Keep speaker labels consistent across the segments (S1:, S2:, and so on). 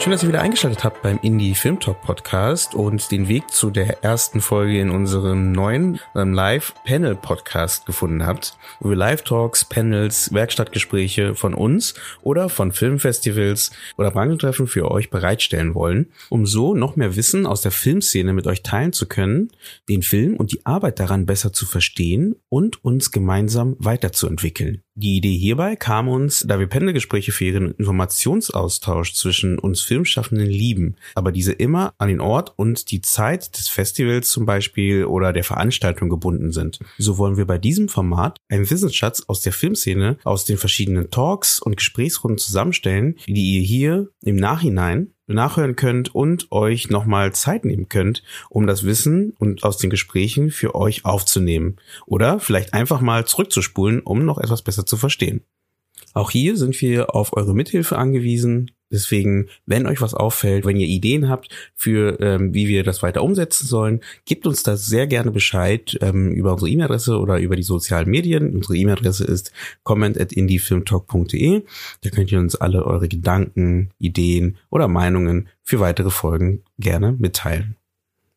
S1: Schön, dass ihr wieder eingeschaltet habt beim Indie Film Talk Podcast und den Weg zu der ersten Folge in unserem neuen ähm, Live-Panel Podcast gefunden habt, wo wir Live-Talks, Panels, Werkstattgespräche von uns oder von Filmfestivals oder Branchentreffen für euch bereitstellen wollen, um so noch mehr Wissen aus der Filmszene mit euch teilen zu können, den Film und die Arbeit daran besser zu verstehen und uns gemeinsam weiterzuentwickeln. Die Idee hierbei kam uns, da wir Pendelgespräche für ihren Informationsaustausch zwischen uns Filmschaffenden lieben, aber diese immer an den Ort und die Zeit des Festivals zum Beispiel oder der Veranstaltung gebunden sind. So wollen wir bei diesem Format einen Wissensschatz aus der Filmszene aus den verschiedenen Talks und Gesprächsrunden zusammenstellen, die ihr hier im Nachhinein nachhören könnt und euch nochmal Zeit nehmen könnt, um das Wissen und aus den Gesprächen für euch aufzunehmen. Oder vielleicht einfach mal zurückzuspulen, um noch etwas besser zu verstehen. Auch hier sind wir auf eure Mithilfe angewiesen. Deswegen, wenn euch was auffällt, wenn ihr Ideen habt für, ähm, wie wir das weiter umsetzen sollen, gebt uns da sehr gerne Bescheid ähm, über unsere E-Mail-Adresse oder über die sozialen Medien. Unsere E-Mail-Adresse ist comment at indiefilmtalk.de. Da könnt ihr uns alle eure Gedanken, Ideen oder Meinungen für weitere Folgen gerne mitteilen.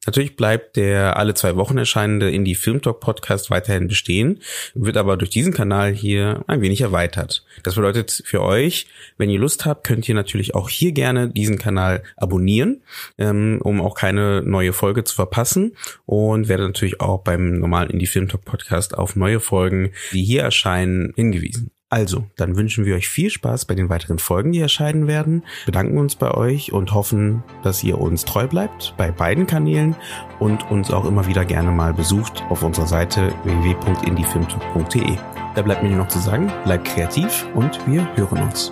S1: Natürlich bleibt der alle zwei Wochen erscheinende Indie Film Talk Podcast weiterhin bestehen, wird aber durch diesen Kanal hier ein wenig erweitert. Das bedeutet für euch, wenn ihr Lust habt, könnt ihr natürlich auch hier gerne diesen Kanal abonnieren, ähm, um auch keine neue Folge zu verpassen und werdet natürlich auch beim normalen Indie Film Talk Podcast auf neue Folgen, die hier erscheinen, hingewiesen. Also, dann wünschen wir euch viel Spaß bei den weiteren Folgen, die erscheinen werden, bedanken uns bei euch und hoffen, dass ihr uns treu bleibt bei beiden Kanälen und uns auch immer wieder gerne mal besucht auf unserer Seite www.indiefilmtalk.de. Da bleibt mir nur noch zu sagen, bleibt kreativ und wir hören uns.